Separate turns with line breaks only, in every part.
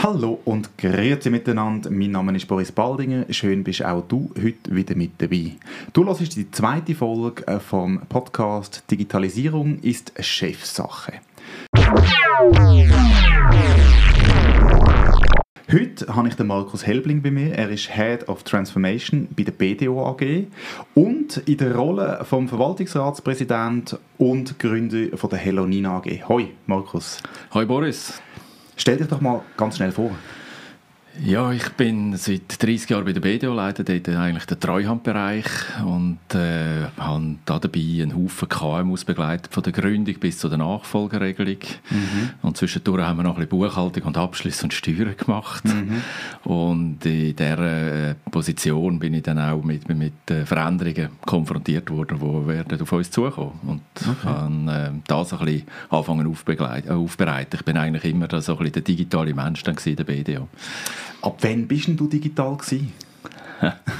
Hallo und grüezi miteinander. Mein Name ist Boris Baldinger. Schön bist auch du heute wieder mit dabei. Du hörst die zweite Folge äh, vom Podcast Digitalisierung ist Chefsache. Heute habe ich den Markus Helbling bei mir. Er ist Head of Transformation bei der BDO AG und in der Rolle vom Verwaltungsratspräsident und Gründer von der Hellonina AG. Hoi, Markus.
Hoi, Boris.
Stell dich doch mal ganz schnell vor.
Ja, ich bin seit 30 Jahren bei der BDO, leite dort eigentlich den Treuhandbereich und äh, habe da dabei einen Haufen KMUs begleitet, von der Gründung bis zu der Nachfolgeregelung. Mhm. Und zwischendurch haben wir noch ein bisschen Buchhaltung und Abschluss und Steuern gemacht. Mhm. Und in dieser äh, Position bin ich dann auch mit, mit äh, Veränderungen konfrontiert worden, die werden auf uns zukommen. Und okay. habe äh, das ein bisschen anfangen aufbereiten. Ich bin eigentlich immer so ein bisschen der digitale Mensch dann in der BDO.
Ab wann bist du digital gewesen?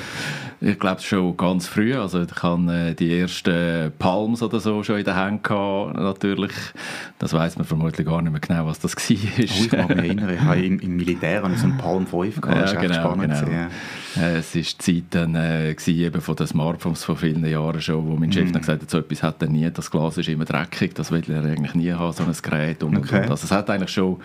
ich glaube schon ganz früh. Also ich hatte äh, die ersten Palms oder so schon in der Hand gehabt, natürlich. Das weiß man vermutlich gar nicht mehr genau, was das war. Oh,
ich kann mich erinnern, ich habe im, im Militär so einen Palm 5 gehabt.
Das ja, genau, genau. Ja. Äh, es war die Zeit dann, äh, eben von den Smartphones vor vielen Jahren schon, wo mein Chef mm. dann gesagt hat, so etwas hat er nie, das Glas ist immer dreckig, das will er eigentlich nie haben, so ein Gerät. Und, okay. und. Also es hat eigentlich schon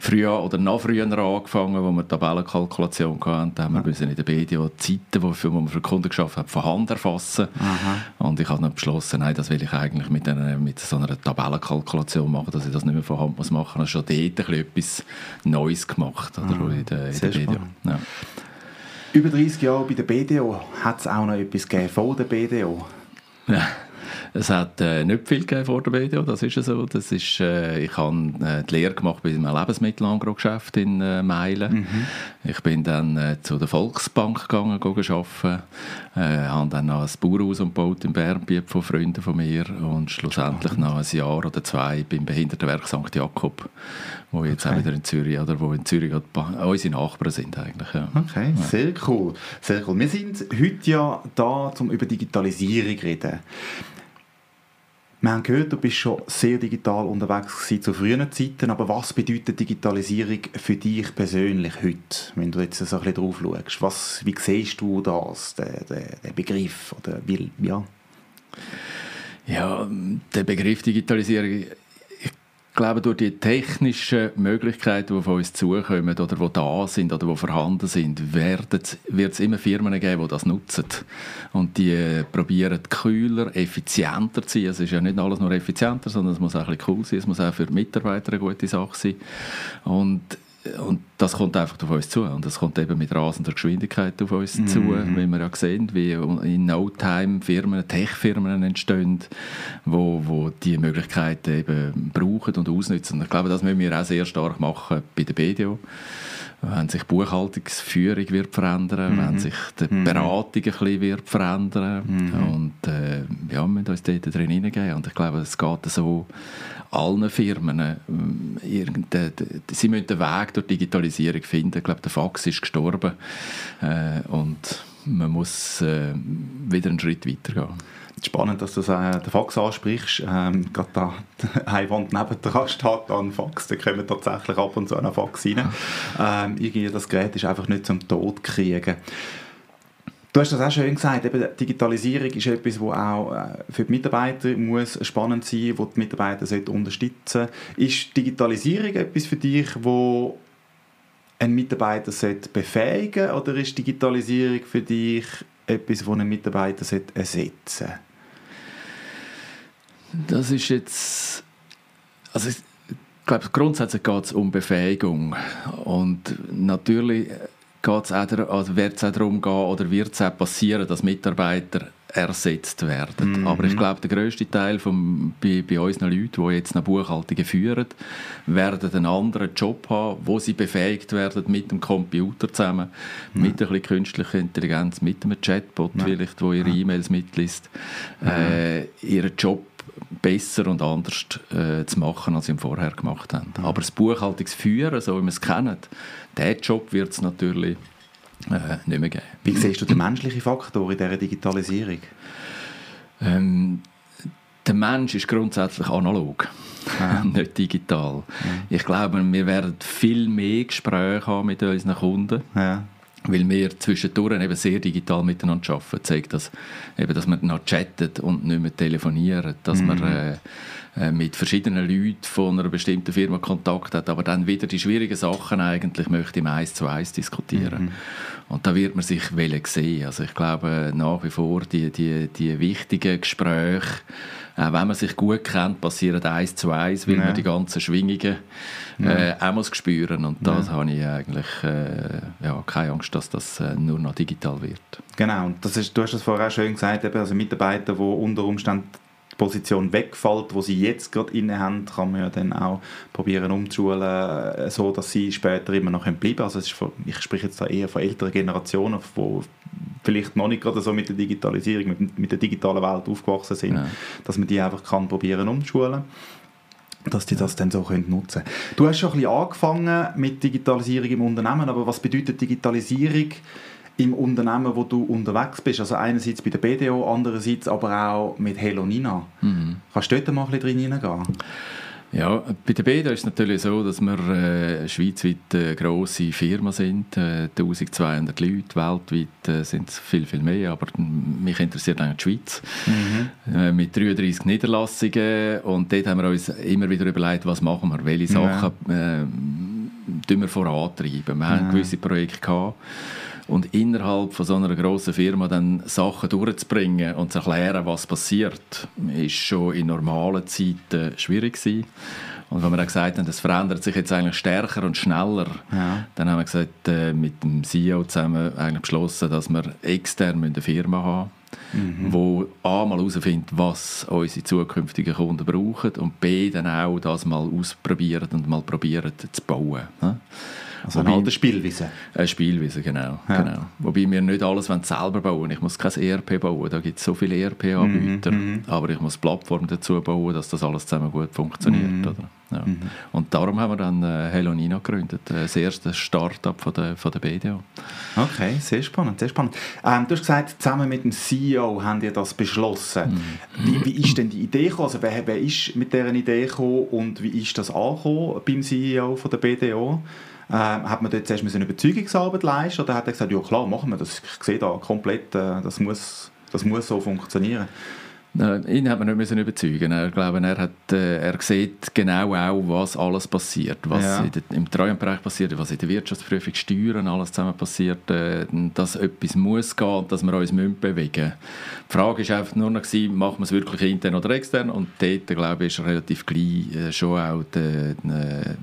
früher oder noch früher angefangen, wo wir Tabellenkalkulation hatten, da haben wir ja. in der BDO Zeiten, wo wir für Kunden geschafft haben, von Hand erfassen. Aha. Und ich habe dann beschlossen, nein, das will ich eigentlich mit, einer, mit so einer Tabellenkalkulation machen, dass ich das nicht mehr von Hand muss machen muss. Ich habe schon dort etwas Neues gemacht oder,
ah, in der, in der BDO. Ja. Über 30 Jahre bei der BDO hat es auch noch etwas gegeben vor der BDO.
Ja. Es hat äh, nicht viel gegeben vor der BDO, das ist so. Das ist, äh, ich habe äh, die Lehre gemacht bei einem Lebensmittelangrogeschäft in äh, Meilen. Mhm. Ich bin dann äh, zu der Volksbank gegangen, arbeiten. Äh, habe dann noch ein Bauernhaus umgebaut in Bernbiet von Freunden von mir und schlussendlich noch ein Jahr oder zwei beim Behindertenwerk St. Jakob, wo jetzt okay. auch wieder in Zürich, oder wo in Zürich unsere Nachbarn sind eigentlich. Ja.
Okay, ja. sehr cool. Sehr cool. Wir sind heute ja da, um über Digitalisierung zu reden. Wir haben gehört, du bist schon sehr digital unterwegs zu früheren Zeiten, aber was bedeutet Digitalisierung für dich persönlich heute, wenn du jetzt so ein bisschen drauf schaust? Was, wie siehst du das, den, den, Begriff? Oder ja?
ja, der Begriff Digitalisierung glaube, durch die technischen Möglichkeiten, die auf uns zukommen oder die da sind oder die vorhanden sind, wird es immer Firmen geben, die das nutzen. Und die äh, probieren kühler, effizienter zu sein. Es ist ja nicht alles nur effizienter, sondern es muss auch ein bisschen cool sein. Es muss auch für die Mitarbeiter eine gute Sache sein. Und und das kommt einfach auf uns zu und das kommt eben mit rasender Geschwindigkeit auf uns mm -hmm. zu, wie wir ja sehen, wie in No Time Firmen, Tech-Firmen entstehen, wo, wo die Möglichkeiten eben brauchen und ausnutzen. Ich glaube, das müssen wir auch sehr stark machen bei der BDO wenn sich Buchhaltungsführung wird verändern, mhm. wenn sich die mhm. Beratung ein bisschen wird verändern mhm. und äh, ja, wir müssen uns dort drin hineingehen und ich glaube, es geht so allen Firmen, äh, sie müssen den Weg durch Digitalisierung finden. Ich glaube, der Fax ist gestorben äh, und man muss äh, wieder einen Schritt weitergehen.
Spannend, dass du äh, den Fax ansprichst. Ähm, gerade da eine Wand neben dran steht an Fax, da kommen tatsächlich ab und zu einen Fax rein. Ähm, irgendwie das Gerät ist einfach nicht zum Tod kriegen. Du hast das auch schön gesagt, eben Digitalisierung ist etwas, das auch äh, für die Mitarbeiter muss spannend sein muss, die Mitarbeiter unterstützen sollte. Ist Digitalisierung etwas für dich, wo ein Mitarbeiter befähigen sollte, oder ist Digitalisierung für dich etwas, das einen Mitarbeiter ersetzen sollte?
Das ist jetzt... Also ich glaube, grundsätzlich geht es um Befähigung. Und natürlich geht's auch, also wird es auch darum gehen oder wird es auch passieren, dass Mitarbeiter ersetzt werden. Mhm. Aber ich glaube, der grösste Teil vom, bei, bei unseren Leuten, die jetzt eine Buchhaltung führen, werden einen anderen Job haben, wo sie befähigt werden mit dem Computer zusammen, mhm. mit ein bisschen künstlicher Intelligenz, mit einem Chatbot ja. vielleicht, wo ihre E-Mails mitliest, äh, ihren Job besser und anders äh, zu machen, als sie ihn vorher gemacht haben. Mhm. Aber das Buchhaltungsführen, so wie wir es kennen, diesen Job wird es natürlich äh, nicht mehr geben.
Wie siehst du den menschlichen Faktor in dieser Digitalisierung?
Ähm, der Mensch ist grundsätzlich analog, ja. nicht digital. Ja. Ich glaube, wir werden viel mehr Gespräche haben mit unseren Kunden. Ja weil wir zwischendurch eben sehr digital miteinander arbeiten. Das zeigt, dass, eben, dass man noch chattet und nicht mehr telefonieren, dass mhm. man äh, äh, mit verschiedenen Leuten von einer bestimmten Firma Kontakt hat, aber dann wieder die schwierigen Sachen eigentlich möchte im Eins zu Eins diskutieren. Mhm. Und da wird man sich sehen. Also ich glaube nach wie vor die, die, die wichtigen Gespräche, wenn man sich gut kennt, passieren eins zu eins, weil ja. man die ganzen Schwingungen äh, auch muss spüren und das ja. habe ich eigentlich äh, ja, keine Angst, dass das äh, nur noch digital wird.
Genau, und das ist, du hast das vorher auch schön gesagt, also Mitarbeiter, die unter Umständen Position wegfällt, wo sie jetzt gerade inne haben, kann man ja dann auch probieren umzuschulen, äh, so dass sie später immer noch bleiben können. Also von, ich spreche jetzt da eher von älteren Generationen, die vielleicht noch nicht gerade so mit der Digitalisierung, mit, mit der digitalen Welt aufgewachsen sind, ja. dass man die einfach kann probieren umzuschulen dass die das dann so können nutzen können. Du hast schon ein bisschen angefangen mit Digitalisierung im Unternehmen, aber was bedeutet Digitalisierung im Unternehmen, wo du unterwegs bist. Also einerseits bei der BDO, andererseits aber auch mit Hello Nina. Mhm. Kannst du dort mal ein bisschen drin hineingehen?
Ja, bei der BDO ist es natürlich so, dass wir äh, schweizweit eine grosse Firma sind. Äh, 1200 Leute, weltweit äh, sind es viel, viel mehr, aber mich interessiert eigentlich die Schweiz. Mhm. Äh, mit 33 Niederlassungen und dort haben wir uns immer wieder überlegt, was machen wir, welche Sachen ja. äh, wir vorantreiben. Wir ja. haben gewisse Projekte gehabt, und innerhalb von so einer grossen Firma dann Sachen durchzubringen und zu erklären, was passiert, ist schon in normalen Zeiten schwierig gewesen. Und wenn wir dann gesagt haben, das verändert sich jetzt eigentlich stärker und schneller, ja. dann haben wir gesagt, äh, mit dem CEO zusammen eigentlich beschlossen, dass wir extern eine Firma haben mhm. wo A mal herausfindet, was unsere zukünftigen Kunden brauchen und B dann auch das mal ausprobieren und mal probieren zu bauen. Ne?
Also Wobei, eine Spielwiese.
Eine Spielwiese, genau, ja. genau. Wobei wir nicht alles selber bauen Ich muss kein ERP bauen, da gibt es so viele ERP-Anbieter. Mhm, mhm, aber ich muss Plattformen dazu bauen, dass das alles zusammen gut funktioniert. Mhm. Oder? Ja. Mhm. Und darum haben wir dann äh, Hello Nina gegründet, äh, das erste Start-up von der, von der BDO.
Okay, sehr spannend, sehr spannend. Ähm, du hast gesagt, zusammen mit dem CEO haben ihr das beschlossen. Mhm. Wie, wie ist denn die Idee gekommen? Also wer, wer ist mit dieser Idee gekommen und wie ist das angekommen beim CEO von der BDO? Äh, hat man dort zuerst eine Überzeugungsarbeit leisten oder hat er gesagt, ja klar, machen wir das, ich sehe da komplett, äh, das, muss, das muss so funktionieren?
ihn hat man nicht müssen überzeugen. Er, glaube, er, hat, äh, er sieht genau auch, was alles passiert, was ja. der, im Treuhandbereich passiert, was in der Wirtschaftsprüfung, Steuern, alles zusammen passiert, äh, dass etwas muss gehen, dass wir uns bewegen müssen. Die Frage war einfach nur noch, gewesen, machen wir es wirklich intern oder extern und dort, glaube ich, ist relativ gleich äh, schon auch die, die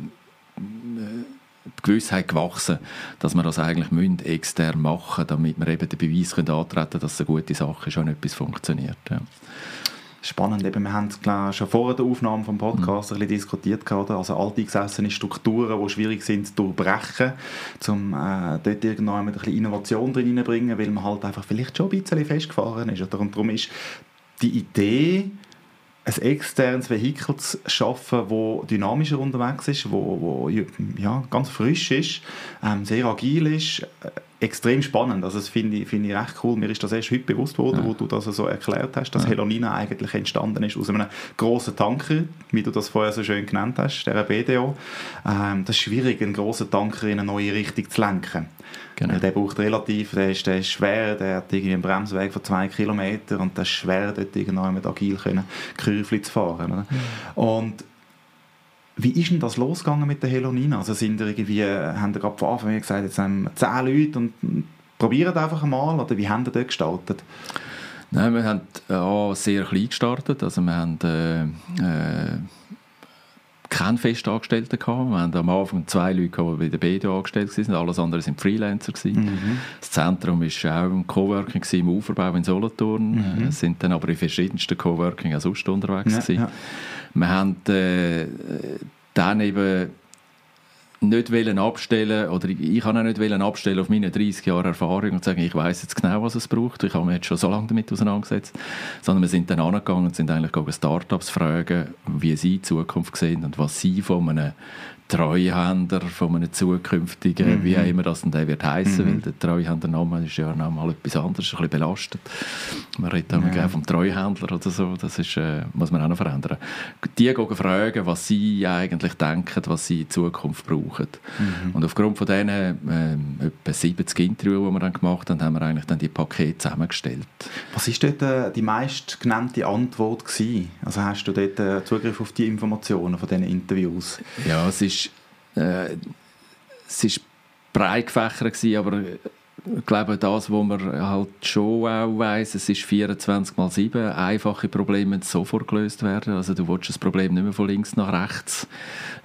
die Gewissheit gewachsen, dass wir das eigentlich müssen extern machen müssen, damit wir eben den Beweis können antreten können, dass es eine gute Sache ist und etwas funktioniert. Ja.
Spannend, eben, wir haben es schon vor der Aufnahme des Podcasts mhm. ein bisschen diskutiert, oder? also alteingesessene Strukturen, die schwierig sind zu durchbrechen, um äh, dort irgendwann ein bisschen Innovation drin weil man halt einfach vielleicht schon ein bisschen festgefahren ist. Oder? Und darum ist die Idee, ein externes Vehikel zu schaffen, das dynamischer unterwegs ist, wo ja, ganz frisch ist, ähm, sehr agil ist, äh, extrem spannend. Also das finde ich, find ich recht cool. Mir ist das erst heute bewusst worden, ja. wo du das so erklärt hast, dass ja. Helonina eigentlich entstanden ist aus einem grossen Tanker, wie du das vorher so schön genannt hast, der BDO. Ähm, das ist schwierig, einen grossen Tanker in eine neue Richtung zu lenken. Genau. Der braucht relativ, der ist, der ist schwer, der hat irgendwie einen Bremsweg von zwei Kilometern und das ist schwer, dort irgendwann mit agil können, Kurve zu fahren. Oder? Und wie ist denn das losgegangen mit der Helonina? Also sind ihr irgendwie, haben ihr gerade von Anfang an gesagt, jetzt haben wir zehn Leute und probieren einfach einmal oder wie haben ihr das gestaltet?
Nein, wir haben auch sehr klein gestartet. Also wir haben äh, äh, keine Festangestellten gehabt. Wir hatten am Anfang zwei Leute, die bei der BDO angestellt waren, alles andere waren Freelancer. Mhm. Das Zentrum war auch im Coworking im Uferbau in Solothurn. Mhm. Wir sind dann aber in verschiedensten Coworking auch sonst unterwegs. Ja, ja. Wir haben äh, dann eben nicht wollen abstellen oder ich kann auch nicht wollen abstellen auf meine 30 Jahre Erfahrung und sagen, ich weiß jetzt genau, was es braucht. Ich habe mich jetzt schon so lange damit auseinandergesetzt. Sondern wir sind dann angegangen und sind eigentlich Startups fragen, wie sie die Zukunft sehen und was sie von einem Treuhänder von einem zukünftigen, mhm. wie auch immer das dann der wird heißen, mhm. weil der Treuhändername ist ja noch mal etwas anderes, ein bisschen belastet. Man redet auch ja. vom Treuhändler oder so, das ist, äh, muss man auch noch verändern. Die gehen fragen, was sie eigentlich denken, was sie in Zukunft brauchen. Mhm. Und aufgrund von diesen äh, etwa 70 Interviews, die wir dann gemacht haben, haben wir eigentlich dann die Pakete zusammengestellt.
Was ist dort äh, die meist genannte Antwort gewesen? Also hast du dort äh, Zugriff auf die Informationen von diesen Interviews?
Ja, es ist ist, äh, es ist breit gefächert aber ich glaube, das, was man halt schon auch weiss, es ist 24 mal 7. Einfache Probleme müssen sofort gelöst werden. Also du willst das Problem nicht mehr von links nach rechts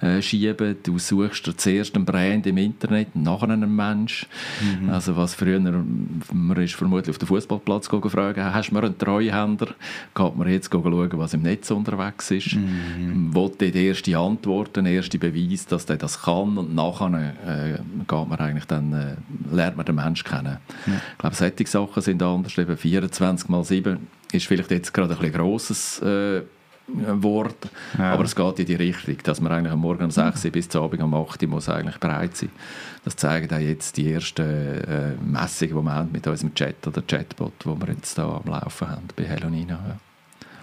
äh, schieben. Du suchst zuerst einen Brand im Internet, nachher einen Mensch. Mhm. Also was früher, man ist vermutlich auf den Fußballplatz fragen, hast du mir einen Treuhänder? Geht man jetzt schauen, was im Netz unterwegs ist? Mhm. Wollte die erste Antwort, den ersten Beweis, dass der das kann und nachher äh, geht man eigentlich dann, äh, lernt man den Menschen kennen. Ja. Ich glaube, solche Sachen sind anders. Eben 24 mal 7 ist vielleicht jetzt gerade ein bisschen grosses äh, Wort, ja. aber es geht in die Richtung, dass man eigentlich am Morgen um 6 Uhr bis zum Abend um 8 Uhr muss eigentlich bereit sein. Das zeigen auch jetzt die ersten äh, Messungen, die wir haben mit unserem Chat oder Chatbot, wo wir jetzt da am Laufen haben bei Hellonina. Ja.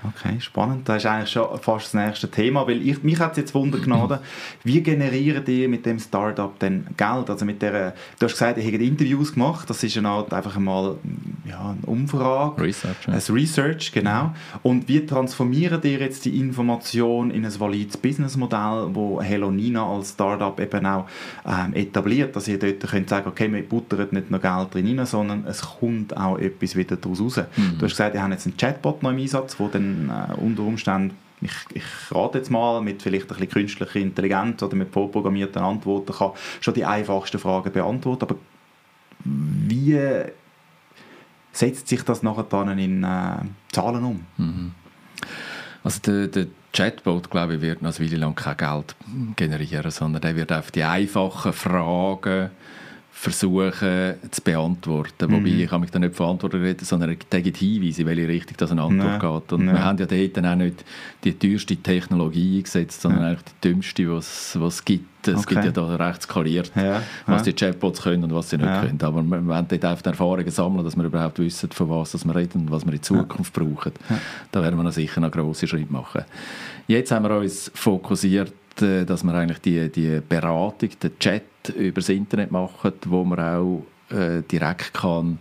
Okay, spannend. Das ist eigentlich schon fast das nächste Thema, weil ich, mich hat es jetzt Wunder genommen, wie generieren die mit dem Startup denn Geld? Also mit der, du hast gesagt, ihr habt Interviews gemacht, das ist eine Art einfach einmal ja, eine Umfrage.
Research. Ja.
Ein Research, genau. Und wie transformieren ihr jetzt die Information in ein valides Businessmodell, wo Hello Nina als Startup eben auch ähm, etabliert, dass ihr dort könnt sagen, okay, wir buttern nicht nur Geld drin sondern es kommt auch etwas wieder daraus raus. Mhm. Du hast gesagt, ihr habt jetzt einen Chatbot noch im Einsatz, der dann äh, unter Umständen ich, ich rate jetzt mal, mit vielleicht ein bisschen künstlicher Intelligenz oder mit vorprogrammierten Antworten kann schon die einfachsten Fragen beantworten. Aber wie setzt sich das nachher dann in äh, Zahlen um?
Mhm. Also der, der Chatbot, glaube ich, wird noch eine Weile lang kein Geld generieren, sondern der wird auf die einfachen Fragen versuchen zu beantworten. Mhm. Wobei ich mich dann nicht verantworten reden, sondern er gibt Hinweise, in welche Richtung das eine Antwort ja. geht. Und ja. wir haben ja dort auch nicht die teuerste Technologie eingesetzt, sondern ja. eigentlich die dümmste, was es gibt. Es okay. gibt ja da recht skaliert, ja. was die Chatbots können und was sie nicht können. Aber wir, wir wollen dort einfach Erfahrungen sammeln, dass wir überhaupt wissen, von was wir reden und was wir in Zukunft brauchen. Da werden wir noch sicher noch grosse Schritte machen. Jetzt haben wir uns fokussiert äh, dass wir eigentlich die, die Beratung, den Chat über das Internet machen, wo man auch äh, direkt kann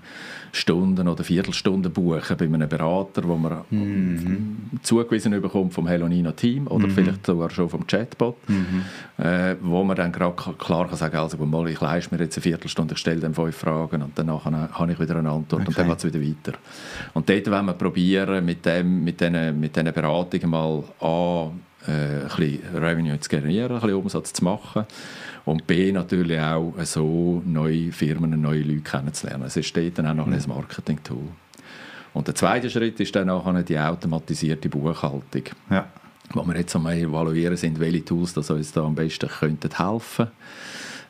Stunden oder Viertelstunden buchen bei einem Berater, wo man mhm. zugewiesen bekommt vom Hellonina Team oder mhm. vielleicht sogar schon vom Chatbot, mhm. äh, wo man dann gerade klar kann sagen, also mal, ich leiste mir jetzt eine Viertelstunde, ich stelle dann fünf Fragen und danach habe ich wieder eine Antwort okay. und dann geht es wieder weiter. Und dort wollen wir probieren, mit, dem, mit diesen mit Beratungen mal A, äh, ein bisschen Revenue zu generieren, ein bisschen Umsatz zu machen und B natürlich auch so neue Firmen, neue Leute kennenzulernen. Es steht dann auch noch mhm. ein Marketing-Tool. Und der zweite Schritt ist dann auch die automatisierte Buchhaltung. Ja. Wo wir jetzt einmal evaluieren sind, welche Tools das uns da am besten könnten helfen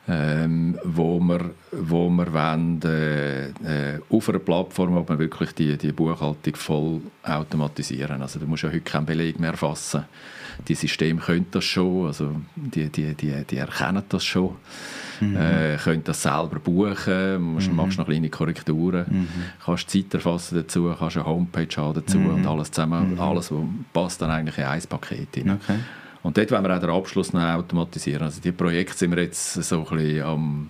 ähm, wo wir, wo wir wollen, äh, äh, auf einer Plattform, wo wir wirklich die, die Buchhaltung voll automatisieren. Also du musst ja heute keinen Beleg mehr erfassen die Systeme können das schon, also die, die, die, die erkennen das schon, mhm. äh, können das selber buchen, musst, mhm. machst noch kleine Korrekturen, mhm. kannst Zeit erfassen dazu, kannst eine Homepage haben dazu mhm. und alles zusammen, mhm. alles passt dann eigentlich in ein Paket rein. Okay. Und dort wollen wir auch den Abschluss noch automatisieren. Also die Projekte sind wir jetzt so ein bisschen am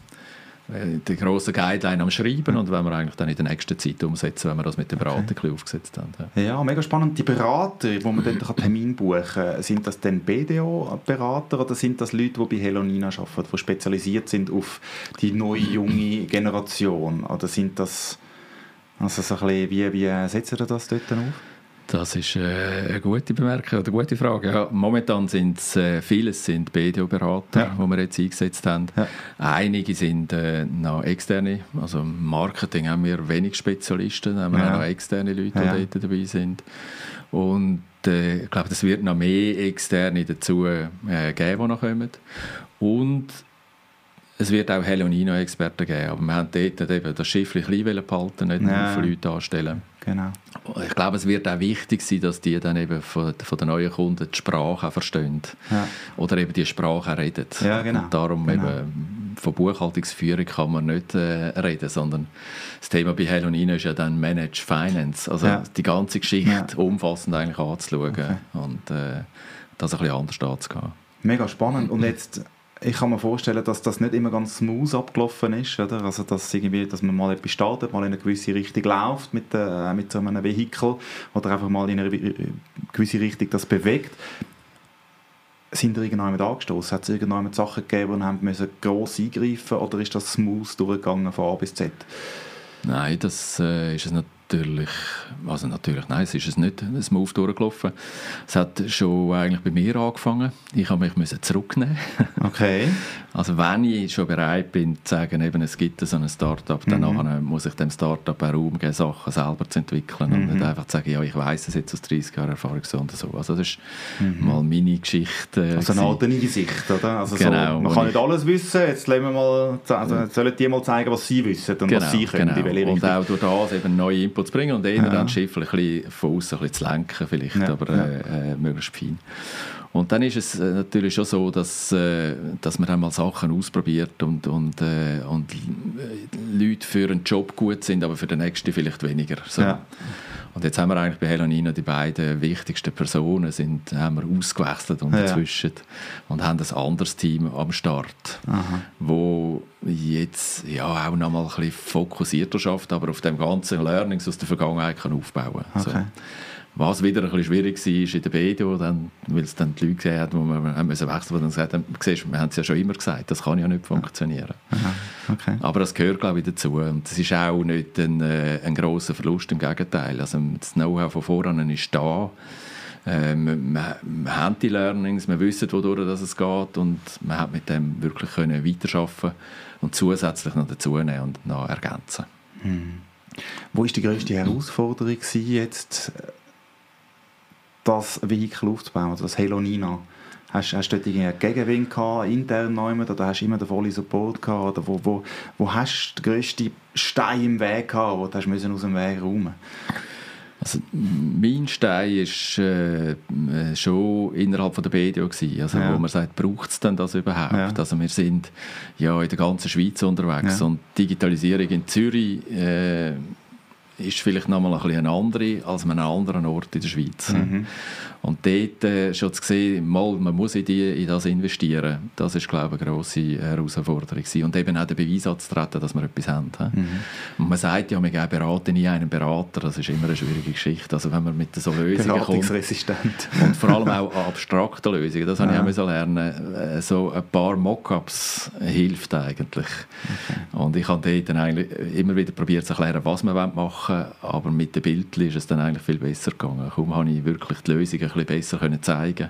äh, die grossen Guideline am Schreiben und wenn wir eigentlich dann in der nächsten Zeit umsetzen, wenn wir das mit den Beratern okay. aufgesetzt haben.
Ja. ja. mega spannend. Die Berater, wo man dort Termin buchen kann, sind das dann BDO-Berater oder sind das Leute, die bei Helonina arbeiten, die spezialisiert sind auf die neue, junge Generation? Oder sind das, also so ein bisschen, wie, wie setzen ihr das dort auf?
Das ist äh, eine gute Bemerkung oder eine gute Frage. Ja, momentan sind es äh, vieles sind BDO-Berater, ja. die wir jetzt eingesetzt haben. Ja. Einige sind äh, noch externe, also im Marketing haben wir wenig Spezialisten, haben wir ja. auch noch externe Leute, die dort dabei sind. Und äh, ich glaube, es wird noch mehr externe dazu äh, geben, die noch kommen. Und es wird auch Helonino-Experten geben, aber wir haben dort eben das Schiff ein klein behalten, nicht ja. für Leute anstellen.
Genau.
Ich glaube, es wird auch wichtig sein, dass die dann eben von, von den neuen Kunden die Sprache auch verstehen. Ja. Oder eben die Sprache auch reden.
Ja, genau.
Und darum
genau.
eben von Buchhaltungsführung kann man nicht äh, reden, sondern das Thema bei Helonino ist ja dann Manage Finance. Also ja. die ganze Geschichte umfassend eigentlich anzuschauen okay. und äh, das ein bisschen anders anzugehen.
Mega spannend. Und jetzt ich kann mir vorstellen, dass das nicht immer ganz smooth abgelaufen ist, oder? Also dass, irgendwie, dass man mal etwas startet, mal in eine gewisse Richtung läuft mit, äh, mit so einem Vehikel oder einfach mal in eine gewisse Richtung das bewegt. Sind ihr irgendjemand angestoßen? Hat es irgendjemand Sachen gegeben, und haben müssen gross eingreifen oder ist das smooth durchgegangen von A bis Z?
Nein, das äh, ist es nicht natürlich, also natürlich, nein, es ist es nicht smooth durchgelaufen. Es hat schon eigentlich bei mir angefangen. Ich habe mich zurücknehmen.
Okay.
Also wenn ich schon bereit bin zu sagen, eben, es gibt so ein Start-up, dann mhm. muss ich dem Start-up auch Raum geben, Sachen selber zu entwickeln mhm. und nicht einfach zu sagen, ja, ich weiß es jetzt aus 30 Jahren Erfahrung so und so. Also das ist mhm. mal meine Geschichte.
Also eine alternate Sicht, oder? Also
genau,
so, man kann nicht alles wissen, jetzt wir mal, also sollen die mal zeigen, was sie wissen und genau, was sie können.
Genau. Und auch durch das eben neue Inputs bringen und eher ja. dann das Schiff ein bisschen von außen ein bisschen zu lenken vielleicht, ja. aber äh, äh, möglichst fein. Und dann ist es äh, natürlich schon so, dass, äh, dass man einmal Sachen ausprobiert und, und, äh, und Leute für einen Job gut sind, aber für den nächsten vielleicht weniger. So. Ja. Und jetzt haben wir eigentlich bei Helonina die beiden wichtigsten Personen sind, haben wir ausgewechselt unterzwischen ja. und haben ein anderes Team am Start, Aha. wo jetzt ja auch noch mal ein bisschen fokussierter schafft, aber auf dem ganzen Learnings aus der Vergangenheit kann aufbauen. Okay. So. Was wieder ein bisschen schwierig war in der BDO, dann, weil es dann die Leute gesehen haben, wo wir haben müssen wechseln die dann gesagt haben, siehst, wir haben es ja schon immer gesagt, das kann ja nicht funktionieren.
Okay.
Aber das gehört, glaube ich, dazu. Und es ist auch nicht ein, äh, ein grosser Verlust, im Gegenteil. Also das Know-how von voran ist da. Ähm, wir, wir, haben die Learnings, wir wissen, wodurch das es geht und man hat mit dem wirklich können weiterarbeiten und zusätzlich noch dazunehmen und noch ergänzen.
Hm. Wo ist die größte Herausforderung jetzt das Vehikel aufzubauen, also das Helonina? Hast, hast du dort einen Gegenwind gehabt, intern neumann, oder hast du immer den vollen Support gehabt? Oder wo, wo, wo hast du den grössten Stein im Weg gehabt, wo du hast aus dem Weg räumen
also, mein Stein war äh, schon innerhalb von der BDO. Gewesen, also, ja. Wo man sagt, braucht es denn das überhaupt? Ja. Also, wir sind ja in der ganzen Schweiz unterwegs ja. und Digitalisierung in Zürich äh, ist vielleicht nochmal ein bisschen eine andere als an einem anderen Ort in der Schweiz. Mhm. Und dort äh, schon zu sehen, mal, man muss in, die, in das investieren, das ist, glaube ich, eine grosse Herausforderung. Und eben auch den Beweis anzutreten, dass wir etwas haben. Mhm. Und man sagt ja, wir geben beraten nie einen Berater, das ist immer eine schwierige Geschichte. Also wenn man mit so Lösungen kommt... Und vor allem auch abstrakte Lösungen, das ja. habe ich auch lernen äh, So ein paar Mockups hilft eigentlich. Okay. Und ich habe dort dann eigentlich immer wieder probiert zu erklären, was man machen will, aber mit den Bildern ist es dann eigentlich viel besser gegangen. Kaum habe ich wirklich die Lösungen bisschen besser können zeigen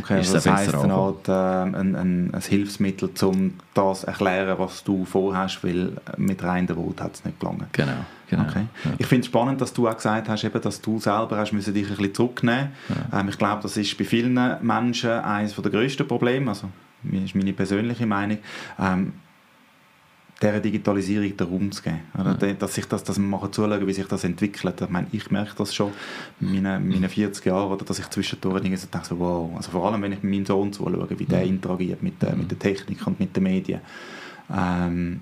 Okay, ist also das heisst dann halt, äh, ein, ein, ein, Hilfsmittel, um das zu erklären, was du vorhast, weil mit rein Wut hat es nicht gelangen.
Genau. Genau,
okay. ja. Ich finde es spannend, dass du auch gesagt hast, eben, dass du selber hast müssen dich ein bisschen zurücknehmen ja. ähm, Ich glaube, das ist bei vielen Menschen eines der grössten Probleme, also das ist meine persönliche Meinung. Ähm, dieser Digitalisierung den Raum zu geben. Oder? Dass, sich das, dass wir machen zuschauen, wie sich das entwickelt. Ich, meine, ich merke das schon in meinen, meinen 40 Jahren, oder, dass ich zwischendurch denke, so, wow. Also vor allem, wenn ich meinen Sohn zuschaue, wie der interagiert mit, der, mit der Technik und mit den Medien. Ähm,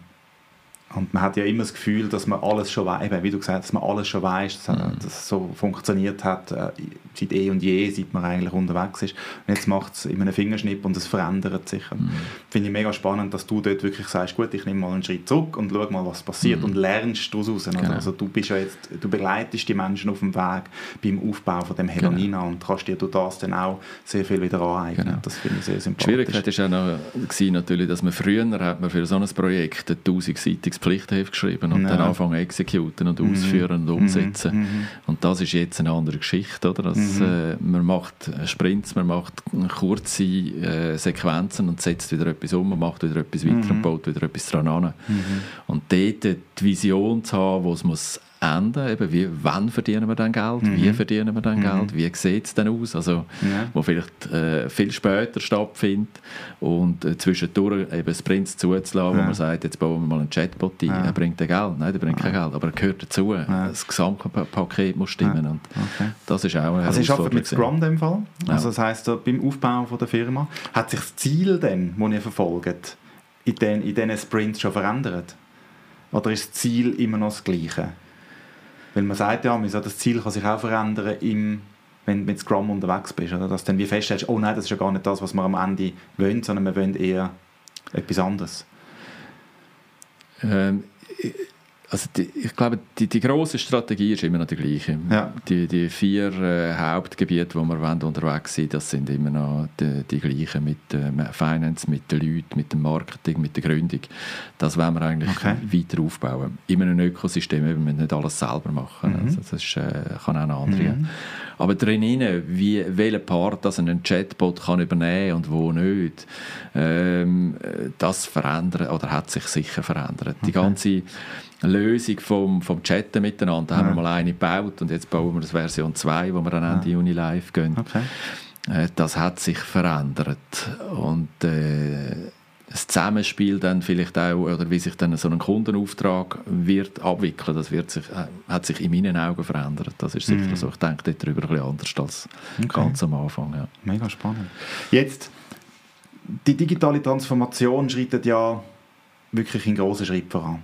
und man hat ja immer das Gefühl, dass man alles schon weiß, wie du gesagt hast, dass man alles schon weiß, dass, mhm. es so funktioniert hat, äh, seit eh und je, seit man eigentlich unterwegs ist. Und jetzt macht es in einem Fingerschnipp und es verändert sich. Mhm. Finde ich mega spannend, dass du dort wirklich sagst, gut, ich nehme mal einen Schritt zurück und schau mal, was passiert mhm. und lernst daraus. Genau. Also du bist ja jetzt, du begleitest die Menschen auf dem Weg beim Aufbau von dem Helonina genau. und kannst dir durch das dann auch sehr viel wieder aneignen. Genau. Das finde ich sehr sympathisch.
Die Schwierigkeit war auch noch, natürlich, dass man früher hat man für so ein Projekt ein 1000-seitiges Pflichtheft geschrieben und ja. dann anfangen exekutieren und mhm. ausführen und umsetzen. Mhm. mhm. Und das ist jetzt eine andere Geschichte, oder? Das, mhm. äh, man macht Sprints, man macht kurze äh, Sequenzen und setzt wieder etwas um, man macht wieder etwas weiter und mhm. baut wieder etwas dran an. Mhm. Und dort die Vision zu haben, wo es muss enden, eben wie, wann verdienen wir dann Geld, mhm. wie verdienen wir dann mhm. Geld, wie sieht es dann aus, also ja. wo vielleicht äh, viel später stattfindet und äh, zwischendurch eben Sprints zuzulassen, ja. wo man sagt, jetzt bauen wir mal einen Chatbot ein, ja. er bringt Geld, nein, der bringt kein Geld, aber er gehört dazu, das Gesamtpaket muss stimmen und okay. das ist auch eine
Also ich arbeite mit Scrum in dem Fall, also das heisst, beim Aufbau von der Firma, hat sich das Ziel dann, das ihr verfolgt, in diesen in Sprints schon verändert? Oder ist das Ziel immer noch das gleiche? Weil man sagt ja, das Ziel kann sich auch verändern, im, wenn du mit Scrum unterwegs bist. Oder? Dass du dann wie feststellst, oh nein, das ist ja gar nicht das, was wir am Ende wollen, sondern wir wollen eher etwas anderes.
Ähm, also die, ich glaube, die, die große Strategie ist immer noch die gleiche. Ja. Die, die vier äh, Hauptgebiete, wo wir wollen, unterwegs sind, das sind immer noch die, die gleichen mit äh, Finance, mit den Leuten, mit dem Marketing, mit der Gründung. Das wollen wir eigentlich okay. weiter aufbauen. In einem Ökosystem, wir müssen nicht alles selber machen. Mhm. Also das ist, äh, kann auch eine andere. Mhm. Aber drinnen, wie, welcher Part das ein Chatbot kann übernehmen und wo nicht, ähm, das verändert oder hat sich sicher verändert. Okay. Die ganze Lösung vom, vom Chatten miteinander. Da ja. haben wir mal eine gebaut und jetzt bauen wir das Version 2, wo wir dann Ende. Juni live gehen. Okay. Äh, das hat sich verändert. Und äh, das Zusammenspiel dann vielleicht auch, oder wie sich dann so ein Kundenauftrag wird abwickeln, das wird sich, äh, hat sich in meinen Augen verändert. Das ist sicher mm. so. Ich denke darüber ein bisschen anders als okay. ganz am Anfang. Ja.
Mega spannend. Jetzt, die digitale Transformation schreitet ja wirklich in grossen Schritt voran.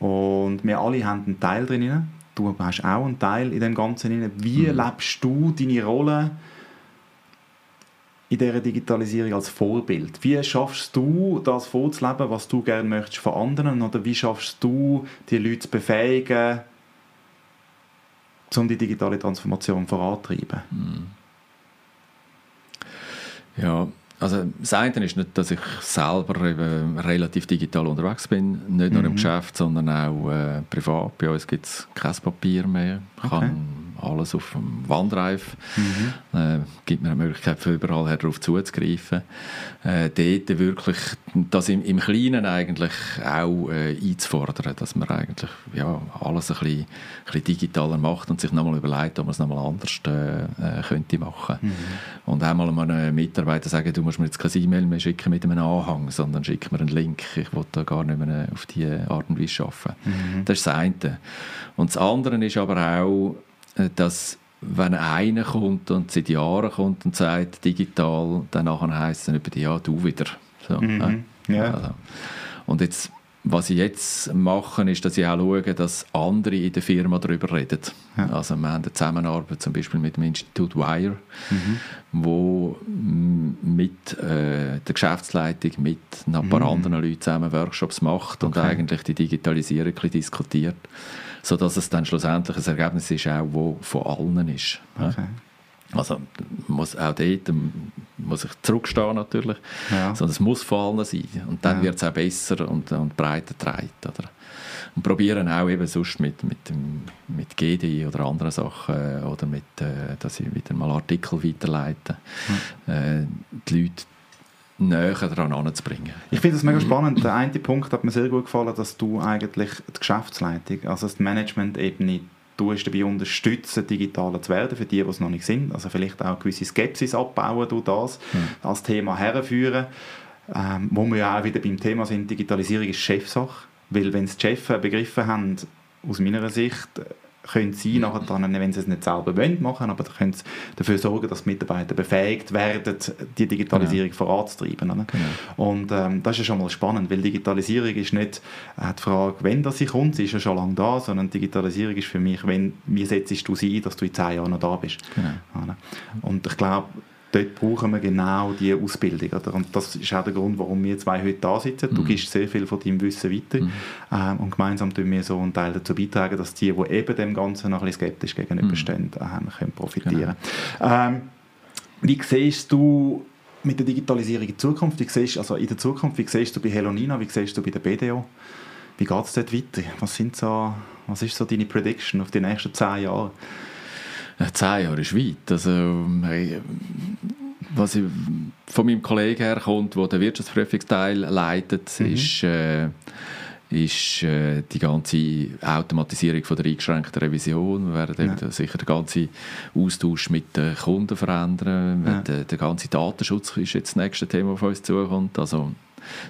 Und wir alle haben einen Teil drin. Du hast auch einen Teil in dem Ganzen. Wie mhm. lebst du deine Rolle in dieser Digitalisierung als Vorbild? Wie schaffst du das vorzuleben, was du gerne möchtest von anderen? Oder wie schaffst du, die Leute zu befähigen, um die digitale Transformation voranzutreiben? Mhm.
Ja, also das eine ist nicht, dass ich selber eben relativ digital unterwegs bin, nicht nur mhm. im Geschäft, sondern auch äh, privat. Bei uns gibt es kein Papier mehr. Ich okay. kann alles auf dem OneDrive. Mhm. Äh, gibt mir eine Möglichkeit, von überall darauf zuzugreifen. Äh, dort wirklich das im, im Kleinen eigentlich auch äh, einzufordern, dass man eigentlich ja, alles ein bisschen, ein bisschen digitaler macht und sich nochmal überlegt, ob man es nochmal anders äh, äh, könnte machen. Mhm. Und einmal einem Mitarbeiter sagen, du musst mir jetzt keine E-Mail mehr schicken mit einem Anhang, sondern schick mir einen Link. Ich will da gar nicht mehr auf diese Art und Weise arbeiten. Mhm. Das ist das eine. Und das andere ist aber auch, dass wenn einer kommt und seit Jahren kommt und sagt digital, dann heisst es dann über die, ja, du wieder. So, mhm. äh? ja. Also. Und jetzt, was ich jetzt mache, ist, dass ich auch schaue, dass andere in der Firma darüber reden. Ja. Also wir haben eine Zusammenarbeit zum Beispiel mit dem Institut Wire, mhm. wo mit äh, der Geschäftsleitung, mit ein paar mhm. anderen Leuten zusammen Workshops macht okay. und eigentlich die Digitalisierung diskutiert sodass es dann schlussendlich ein Ergebnis ist, auch, das von allen ist. Okay. Also muss auch dort muss ich zurückstehen natürlich, ja. sondern es muss von allen sein und dann ja. wird es auch besser und, und breiter getragen. Oder? Und probieren auch eben sonst mit, mit, mit GDI oder anderen Sachen oder mit, äh, dass ich wieder mal Artikel weiterleite, äh, die Leute näher daran anzubringen.
Ich finde das mega spannend. Der eine Punkt hat mir sehr gut gefallen, dass du eigentlich die Geschäftsleitung, also die Management-Ebene, du hast dabei unterstützen, digitaler zu werden, für die, die es noch nicht sind. Also vielleicht auch gewisse Skepsis abbauen durch das, mhm. als Thema herführen. Ähm, wo wir ja auch wieder beim Thema sind, Digitalisierung ist Chefsache. Weil wenn es die Chefs begriffen haben, aus meiner Sicht, können sie nachher dann, wenn sie es nicht selber wollen, machen, aber können sie dafür sorgen, dass die Mitarbeiter befähigt werden, die Digitalisierung genau. voranzutreiben. Genau. Und ähm, das ist ja schon mal spannend, weil Digitalisierung ist nicht äh, die Frage, wenn das sie kommt, sie ist ja schon lange da, sondern Digitalisierung ist für mich, wenn, wie setzt du sie ein, dass du in zehn Jahren noch da bist. Genau. Und ich glaube, dort brauchen wir genau diese Ausbildung. Oder? Und das ist auch der Grund, warum wir zwei heute da sitzen. Du mhm. gibst sehr viel von deinem Wissen weiter mhm. ähm, und gemeinsam tun wir so einen Teil dazu beitragen, dass die, die eben dem Ganzen noch ein bisschen skeptisch gegenüberstehen, ähm, können profitieren genau. ähm, Wie siehst du mit der Digitalisierung in Zukunft? Wie siehst, also in der Zukunft, wie siehst du bei Helonina, wie siehst du bei der BDO? Wie geht es dort weiter? Was, sind so, was ist so deine Prediction auf die nächsten zehn Jahre?
Zehn Jahre ist weit. Also, hey, was ich von meinem Kollegen herkommt, der den Wirtschaftsprüfungsteil leitet, mhm. ist, äh, ist äh, die ganze Automatisierung von der eingeschränkten Revision. Wir werden ja. sicher den ganzen Austausch mit den Kunden verändern. Ja. Der, der ganze Datenschutz ist jetzt das nächste Thema, das auf uns zukommt. Also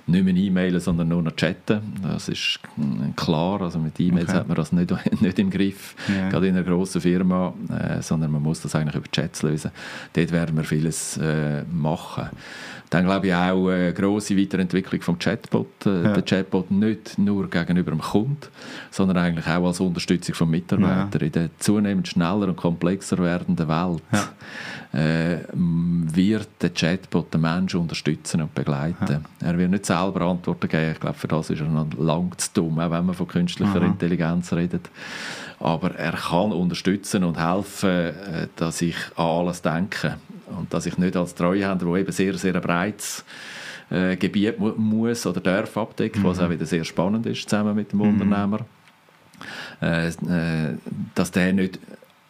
nicht mehr e-mailen, sondern nur noch chatten. Das ist klar. Also mit E-Mails okay. hat man das nicht, nicht im Griff, yeah. gerade in einer grossen Firma, äh, sondern man muss das eigentlich über Chats lösen. Dort werden wir vieles äh, machen. Dann glaube ich auch eine grosse Weiterentwicklung vom Chatbot. Äh, ja. Der Chatbot nicht nur gegenüber dem Kunden, sondern eigentlich auch als Unterstützung von Mitarbeitern. Ja. In der zunehmend schneller und komplexer werdenden Welt ja. äh, wird der Chatbot den Menschen unterstützen und begleiten. Er wird nicht selber Antworten geben. Ich glaube, für das ist er noch lang zu dumm, auch wenn man von künstlicher Aha. Intelligenz redet. Aber er kann unterstützen und helfen, äh, dass ich an alles denke und dass ich nicht als Treuhänder, der eben sehr, sehr breites äh, Gebiet mu muss oder darf abdecken, mhm. was auch wieder sehr spannend ist, zusammen mit dem mhm. Unternehmer, äh, äh, dass der nicht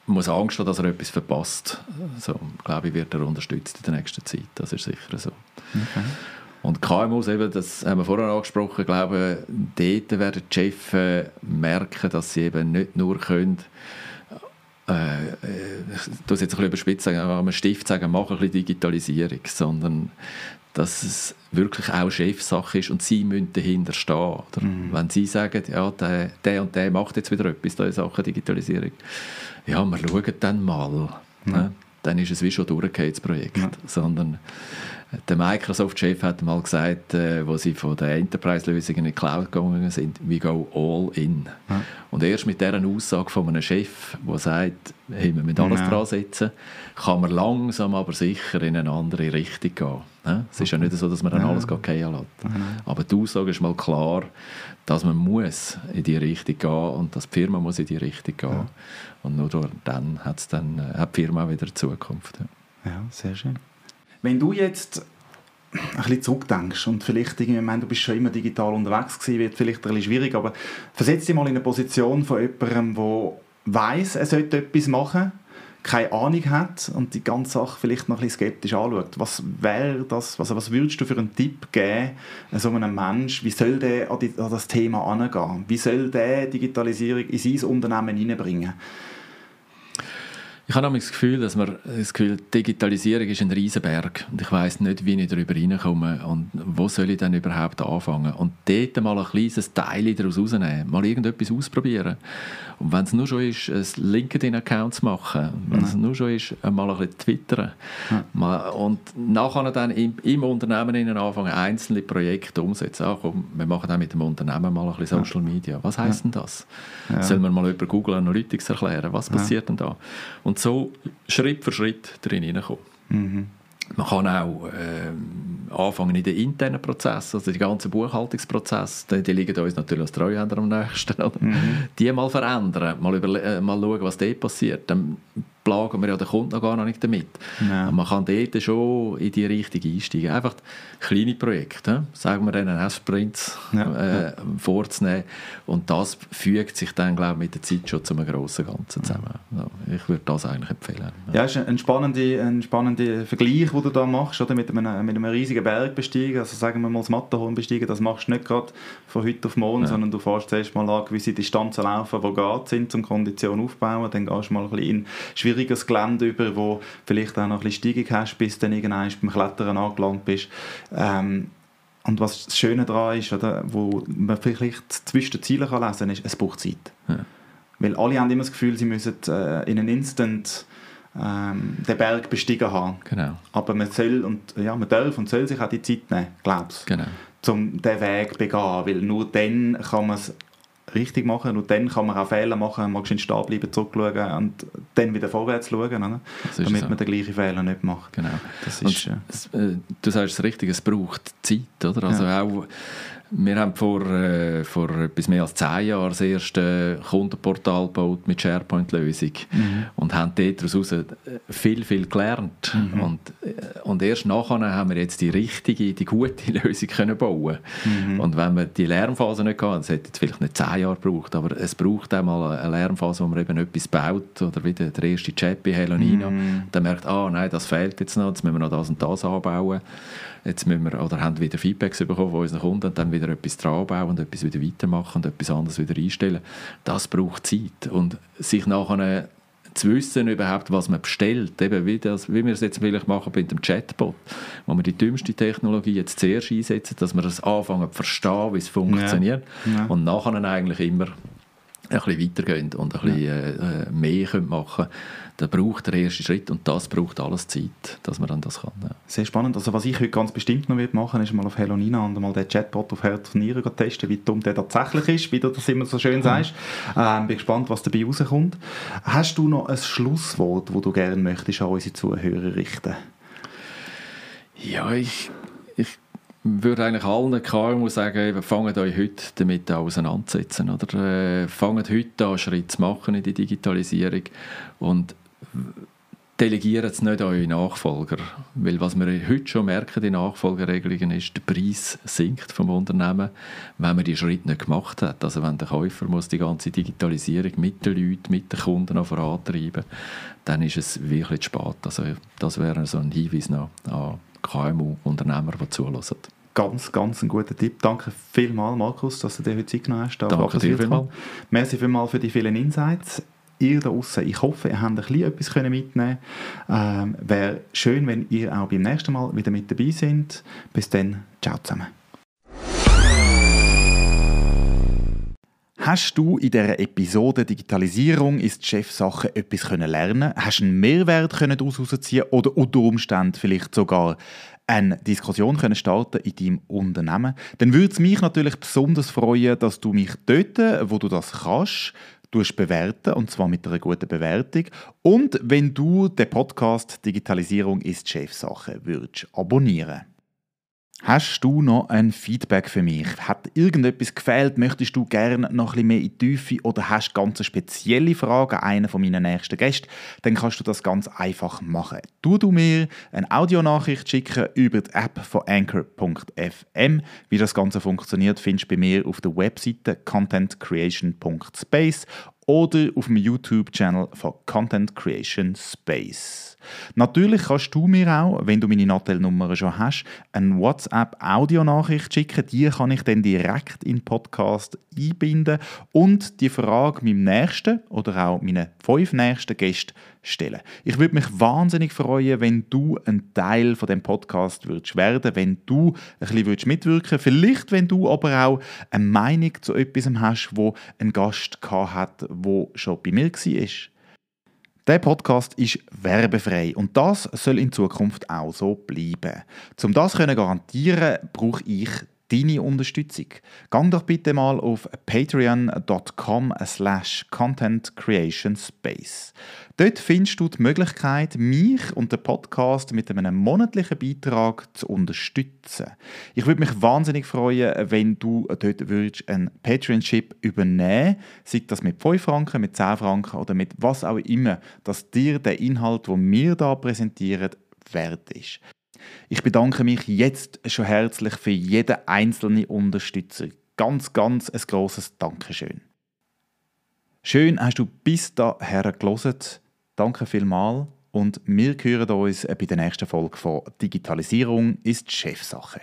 muss Angst haben, dass er etwas verpasst. So, glaube ich, wird er unterstützt in der nächsten Zeit. Das ist sicher so. Okay. Und KMUs, eben, das haben wir vorher angesprochen, glaube dort werden die Chefs äh, merken, dass sie eben nicht nur können, äh, ich tue es jetzt ein bisschen überspitzt sagen, am Stift sagen, mach ein bisschen Digitalisierung, sondern dass es wirklich auch Chefsache ist und sie müssen dahinter stehen. Mhm. Wenn sie sagen, ja, der, der, und der macht jetzt wieder etwas in Sachen Digitalisierung, ja, wir schauen dann mal. Mhm. Ne? Dann ist es wie schon durchgehend, das Projekt. Ja. Sondern der Microsoft-Chef hat mal gesagt, äh, wo sie von der Enterprise-Lösung in die Cloud gegangen sind, we go all in. Ja. Und erst mit dieser Aussage von einem Chef, der sagt, hey, wir müssen alles ja. dran setzen, kann man langsam aber sicher in eine andere Richtung gehen. Ja? Es ist ja nicht so, dass man dann ja. alles fallen lässt. Mhm. Aber die Aussage ist mal klar, dass man muss in die Richtung gehen und dass die Firma muss in die Richtung gehen. Ja. Und nur dann, hat's dann äh, hat die Firma wieder Zukunft.
Ja, sehr schön. Wenn du jetzt ein bisschen zurückdenkst und vielleicht irgendwie, ich meine, du bist schon immer digital unterwegs gewesen, wird vielleicht ein bisschen schwierig, aber versetz dich mal in eine Position von jemandem, der weiß, er sollte etwas machen, keine Ahnung hat und die ganze Sache vielleicht noch ein bisschen skeptisch anschaut. Was wäre das, also was würdest du für einen Tipp geben, so einem Mensch, wie soll der an, die, an das Thema angehen? Wie soll der Digitalisierung in sein Unternehmen hineinbringen?
Ich habe das Gefühl, dass man das Gefühl, Digitalisierung ist ein Riesenberg und ich weiß nicht, wie ich darüber hineinkomme und wo soll ich denn überhaupt anfangen und dort mal ein kleines Teil daraus rausnehmen, mal irgendetwas ausprobieren und wenn es nur schon ist, ein LinkedIn-Account zu machen, wenn es nur schon ist, mal ein bisschen twittern ja. und nachher dann im, im Unternehmen anfangen, einzelne Projekte umsetzen. Ach, komm, wir machen dann mit dem Unternehmen mal ein bisschen Social Media. Was heisst ja. denn das? Ja. Sollen wir mal über Google Analytics erklären? Was passiert denn da? Und so Schritt für Schritt drin hineinkommen. Mhm. Man kann auch äh, anfangen in den internen Prozess, also die ganzen Buchhaltungsprozesse, die, die liegen uns natürlich als Treuhänder am nächsten. Mhm. Die mal verändern, mal, über, äh, mal schauen, was dort passiert. Dann plagen wir ja den Kunden gar noch nicht damit. Ja. Man kann dort schon in die Richtung einsteigen. Einfach kleine Projekte, sagen wir dann Sprints ja. äh, vorzunehmen und das fügt sich dann, glaube ich, mit der Zeit schon zu einem grossen Ganzen zusammen. Ja, ich würde das eigentlich empfehlen.
Ja, ist ein spannender, ein spannender Vergleich, den du da machst, oder? Mit, einem, mit einem riesigen Berg besteigen, also sagen wir mal das Matterhorn besteigen, das machst du nicht gerade von heute auf morgen, sondern du fährst zuerst mal an gewisse Distanzen laufen, die geht sind, zum Kondition aufbauen, dann gehst du mal ein bisschen in schwieriges Gelände über, wo vielleicht auch noch ein bisschen Steigung hast, bis du dann irgendwann beim Klettern angelangt bist. Ähm, und was das Schöne daran ist, oder, wo man vielleicht zwischen den Zielen kann lesen kann, ist, es braucht Zeit. Ja. Weil alle haben immer das Gefühl, sie müssen äh, in einem Instant ähm, den Berg bestiegen haben.
Genau.
Aber man soll und ja, man darf und soll sich auch die Zeit nehmen, glaubst
genau.
um diesen Weg zu begehen, weil nur dann kann man es richtig machen und dann kann man auch Fehler machen, mal schön stehen bleiben, zurückschauen und dann wieder vorwärts schauen, damit so. man den gleichen Fehler nicht macht.
Genau. Das ist, und, äh, du sagst es richtig, es braucht Zeit, oder? Also ja. auch wir haben vor, äh, vor etwas mehr als zehn Jahren das erste Kundenportal gebaut mit SharePoint-Lösung mhm. und haben daraus äh, viel, viel gelernt. Mhm. Und, äh, und erst nachher haben wir jetzt die richtige, die gute Lösung können bauen mhm. Und wenn wir die Lernphase nicht hatten, das hätte jetzt vielleicht nicht zehn Jahre gebraucht, aber es braucht einmal eine Lernphase, wo man eben etwas baut oder wie der, der erste Chat bei Helonina, mhm. dann merkt, ah nein, das fehlt jetzt noch, jetzt müssen wir noch das und das anbauen jetzt müssen wir, oder haben wieder Feedbacks bekommen von unseren Kunden und dann wieder etwas dran bauen und etwas wieder weitermachen und etwas anderes wieder einstellen. Das braucht Zeit und sich nachher zu wissen überhaupt, was man bestellt, eben wie, das, wie wir es jetzt vielleicht machen bei dem Chatbot, wo wir die dümmste Technologie jetzt zuerst einsetzen, dass wir das anfangen zu verstehen, wie es funktioniert ja. Ja. und nachher eigentlich immer ein bisschen weitergehen und ein bisschen ja. äh, mehr machen können, dann braucht der erste Schritt und das braucht alles Zeit, dass man dann das kann. Ja.
Sehr spannend. Also was ich heute ganz bestimmt noch machen ist mal auf Hello Nina und mal den Chatbot auf Herz und Nieren testen, wie dumm der tatsächlich ist, wie du das immer so schön sagst. Ähm, bin gespannt, was dabei rauskommt. Hast du noch ein Schlusswort, wo du gerne möchtest an unsere Zuhörer richten?
Ja, ich, ich würde eigentlich allen KMU sagen, fangt euch heute damit auseinandersetzen. Oder? Äh, fangt heute an, Schritt zu machen in die Digitalisierung und delegiert es nicht an eure Nachfolger. Weil was wir heute schon merken in Nachfolgeregelungen ist, der Preis sinkt vom Unternehmen, wenn man die Schritt nicht gemacht hat. Also wenn der Käufer muss die ganze Digitalisierung mit den Leuten, mit den Kunden noch vorantreiben, dann ist es wirklich zu spät. Also das wäre so ein Hinweis noch an KMU-Unternehmer, die zulassen.
Ganz, ganz ein guter Tipp. Danke vielmals, Markus, dass du dir heute Zeit genommen hast.
Danke dir vielmals.
Merci vielmals für die vielen Insights. Ihr da draußen, ich hoffe, ihr habt ein bisschen etwas mitnehmen können. Ähm, Wäre schön, wenn ihr auch beim nächsten Mal wieder mit dabei seid. Bis dann, ciao zusammen. Hast du in dieser Episode Digitalisierung ist Chefsache etwas lernen Hast du einen Mehrwert daraus ziehen oder unter Umständen vielleicht sogar eine Diskussion können starten in deinem Unternehmen, dann würde es mich natürlich besonders freuen, dass du mich dort, wo du das kannst, bewerten und zwar mit einer guten Bewertung. Und wenn du den Podcast Digitalisierung ist Chefsache würdest abonnieren Hast du noch ein Feedback für mich? Hat irgendetwas gefehlt? Möchtest du gerne noch ein bisschen mehr in die Tiefe oder hast ganz spezielle Fragen an einen von meinen nächsten Gästen? Dann kannst du das ganz einfach machen. Du du mir eine Audionachricht schicken über die App von Anchor.fm. Wie das Ganze funktioniert, findest du bei mir auf der Webseite contentcreation.space oder auf dem YouTube-Channel von Content Creation Space. Natürlich kannst du mir auch, wenn du meine Nattel-Nummer schon hast, eine WhatsApp-Audionachricht schicken. Die kann ich dann direkt in den Podcast einbinden und die Frage meinem nächsten oder auch meinen fünf nächsten Gästen stellen. Ich würde mich wahnsinnig freuen, wenn du ein Teil von dem Podcast würdest werden, wenn du ein bisschen würdest mitwirken, vielleicht wenn du aber auch eine Meinung zu etwas hast, wo ein Gast hat, wo schon bei mir war. Der Podcast ist werbefrei und das soll in Zukunft auch so bleiben. Um das zu garantieren, brauche ich deine Unterstützung. Gang doch bitte mal auf patreon.com slash contentcreationspace. Dort findest du die Möglichkeit, mich und den Podcast mit einem monatlichen Beitrag zu unterstützen. Ich würde mich wahnsinnig freuen, wenn du dort würdest einen Patreon-Chip übernehmen sei das mit 5 Franken, mit 10 Franken oder mit was auch immer, dass dir der Inhalt, den wir hier präsentieren, wert ist. Ich bedanke mich jetzt schon herzlich für jeden einzelnen Unterstützer. Ganz, ganz ein grosses Dankeschön. Schön hast du bis daher gelesen. Danke vielmals und wir hören uns bei der nächsten Folge von Digitalisierung ist Chefsache.